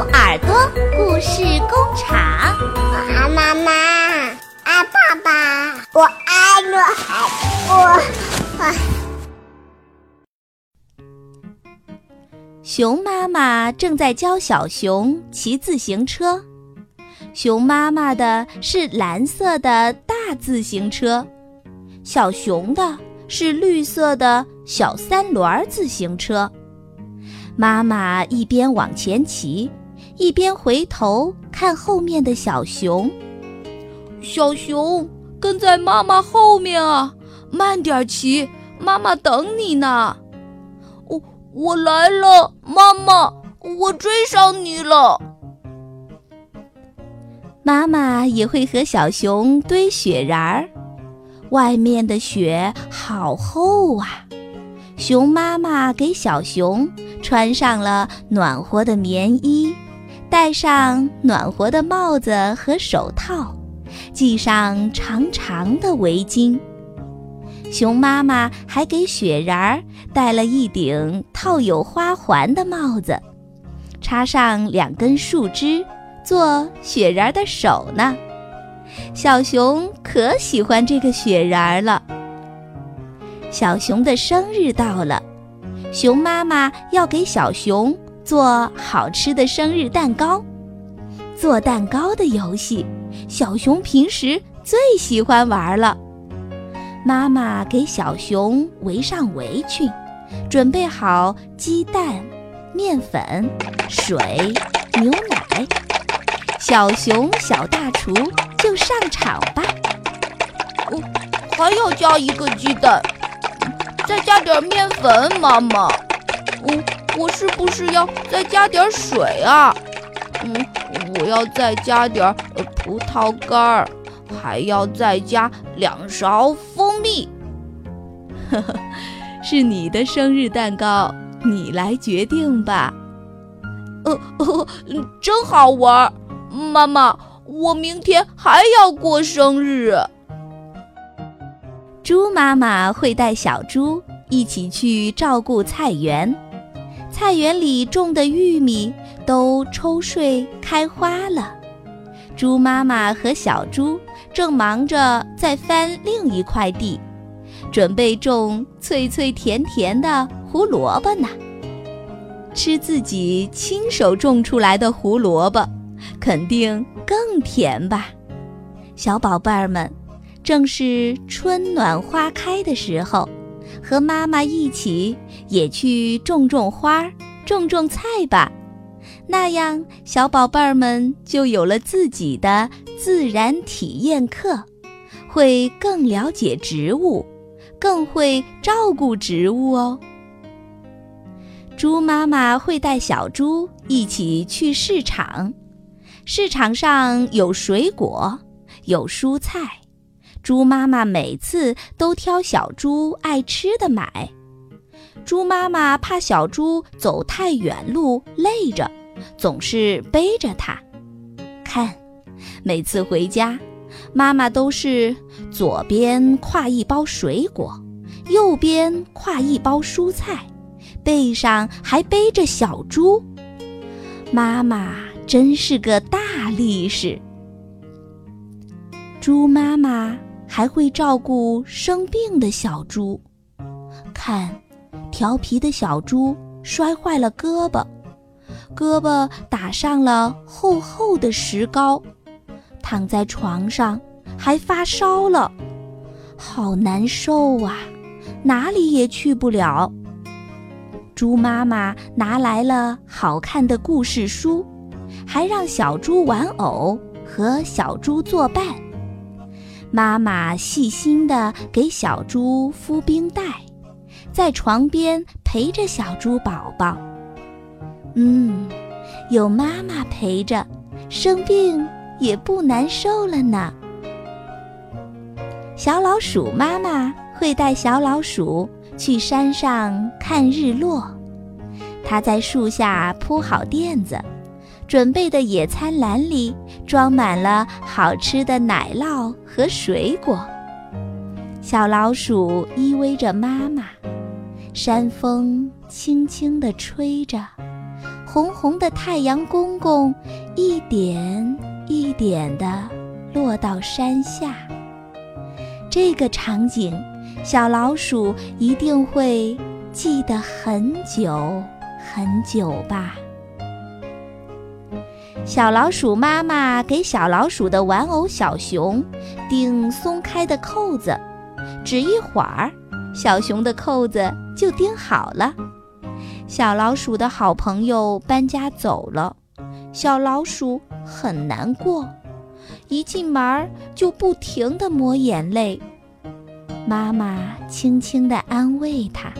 耳朵故事工厂，我爱妈妈，爱爸爸，我爱我海，我我。熊妈妈正在教小熊骑自行车。熊妈妈的是蓝色的大自行车，小熊的是绿色的小三轮自行车。妈妈一边往前骑，一边回头看后面的小熊。小熊跟在妈妈后面啊，慢点骑，妈妈等你呢。我我来了，妈妈，我追上你了。妈妈也会和小熊堆雪人儿，外面的雪好厚啊。熊妈妈给小熊穿上了暖和的棉衣，戴上暖和的帽子和手套，系上长长的围巾。熊妈妈还给雪人儿戴了一顶套有花环的帽子，插上两根树枝，做雪人儿的手呢。小熊可喜欢这个雪人儿了。小熊的生日到了，熊妈妈要给小熊做好吃的生日蛋糕。做蛋糕的游戏，小熊平时最喜欢玩了。妈妈给小熊围上围裙，准备好鸡蛋、面粉、水、牛奶。小熊小大厨就上场吧。哦，还要加一个鸡蛋。再加点面粉，妈妈。嗯，我是不是要再加点水啊？嗯，我要再加点葡萄干儿，还要再加两勺蜂蜜。呵呵，是你的生日蛋糕，你来决定吧。呃，呃真好玩，妈妈，我明天还要过生日。猪妈妈会带小猪一起去照顾菜园，菜园里种的玉米都抽穗开花了。猪妈妈和小猪正忙着在翻另一块地，准备种脆脆甜甜的胡萝卜呢。吃自己亲手种出来的胡萝卜，肯定更甜吧，小宝贝儿们。正是春暖花开的时候，和妈妈一起也去种种花、种种菜吧。那样，小宝贝儿们就有了自己的自然体验课，会更了解植物，更会照顾植物哦。猪妈妈会带小猪一起去市场，市场上有水果，有蔬菜。猪妈妈每次都挑小猪爱吃的买，猪妈妈怕小猪走太远路累着，总是背着它。看，每次回家，妈妈都是左边挎一包水果，右边挎一包蔬菜，背上还背着小猪。妈妈真是个大力士。猪妈妈。还会照顾生病的小猪，看，调皮的小猪摔坏了胳膊，胳膊打上了厚厚的石膏，躺在床上还发烧了，好难受啊，哪里也去不了。猪妈妈拿来了好看的故事书，还让小猪玩偶和小猪作伴。妈妈细心地给小猪敷冰袋，在床边陪着小猪宝宝。嗯，有妈妈陪着，生病也不难受了呢。小老鼠妈妈会带小老鼠去山上看日落，它在树下铺好垫子。准备的野餐篮里装满了好吃的奶酪和水果。小老鼠依偎着妈妈，山风轻轻地吹着，红红的太阳公公一点一点地落到山下。这个场景，小老鼠一定会记得很久很久吧。小老鼠妈妈给小老鼠的玩偶小熊钉松开的扣子，只一会儿，小熊的扣子就钉好了。小老鼠的好朋友搬家走了，小老鼠很难过，一进门就不停地抹眼泪。妈妈轻轻地安慰他：“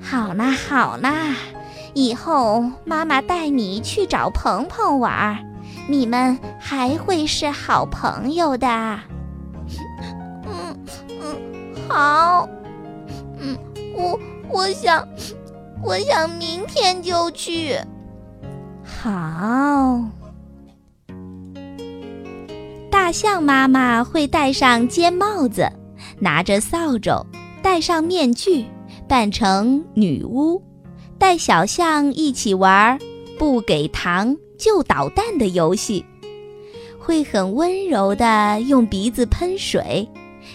好啦，好啦。”以后妈妈带你去找鹏鹏玩，你们还会是好朋友的。嗯嗯，好。嗯，我我想，我想明天就去。好。大象妈妈会戴上尖帽子，拿着扫帚，戴上面具，扮成女巫。带小象一起玩不给糖就捣蛋的游戏，会很温柔地用鼻子喷水，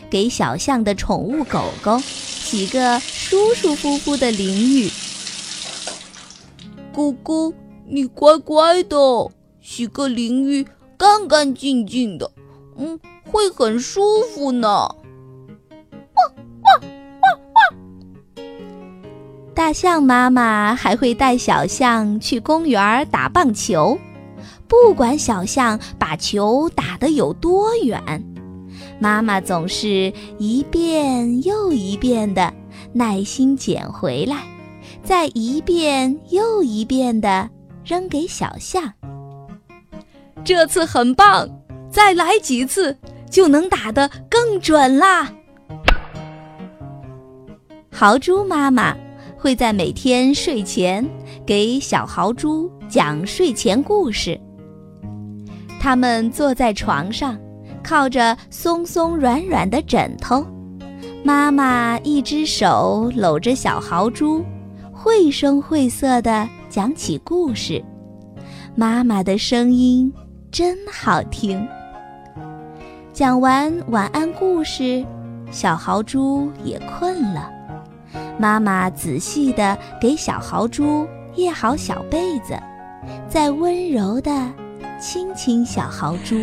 给小象的宠物狗狗洗个舒舒服服的淋浴。狗狗，你乖乖的，洗个淋浴干干净净的，嗯，会很舒服呢。大象妈妈还会带小象去公园打棒球，不管小象把球打得有多远，妈妈总是一遍又一遍的耐心捡回来，再一遍又一遍的扔给小象。这次很棒，再来几次就能打得更准啦！豪猪妈妈。会在每天睡前给小豪猪讲睡前故事。他们坐在床上，靠着松松软软的枕头，妈妈一只手搂着小豪猪，绘声绘色地讲起故事。妈妈的声音真好听。讲完晚安故事，小豪猪也困了。妈妈仔细地给小豪猪掖好小被子，再温柔地亲亲小豪猪。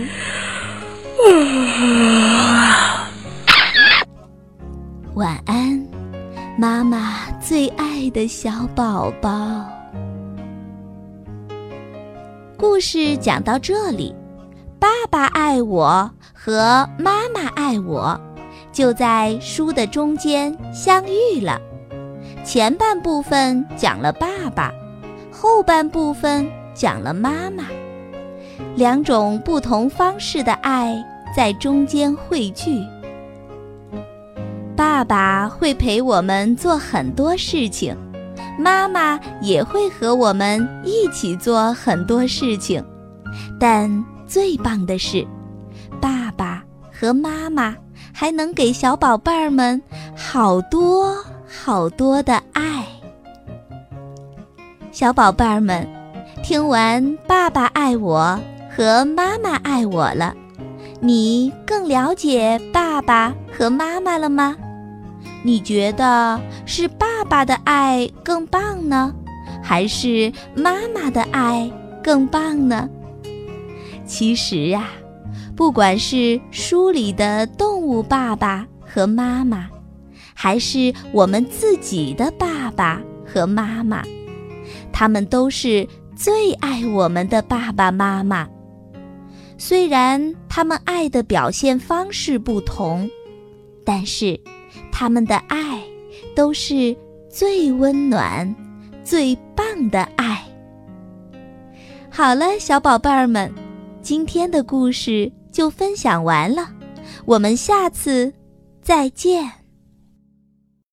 晚安，妈妈最爱的小宝宝。故事讲到这里，爸爸爱我和妈妈爱我，就在书的中间相遇了。前半部分讲了爸爸，后半部分讲了妈妈，两种不同方式的爱在中间汇聚。爸爸会陪我们做很多事情，妈妈也会和我们一起做很多事情，但最棒的是，爸爸和妈妈还能给小宝贝儿们好多。好多的爱，小宝贝儿们，听完爸爸爱我和妈妈爱我了，你更了解爸爸和妈妈了吗？你觉得是爸爸的爱更棒呢，还是妈妈的爱更棒呢？其实呀，不管是书里的动物爸爸和妈妈。还是我们自己的爸爸和妈妈，他们都是最爱我们的爸爸妈妈。虽然他们爱的表现方式不同，但是他们的爱都是最温暖、最棒的爱。好了，小宝贝儿们，今天的故事就分享完了，我们下次再见。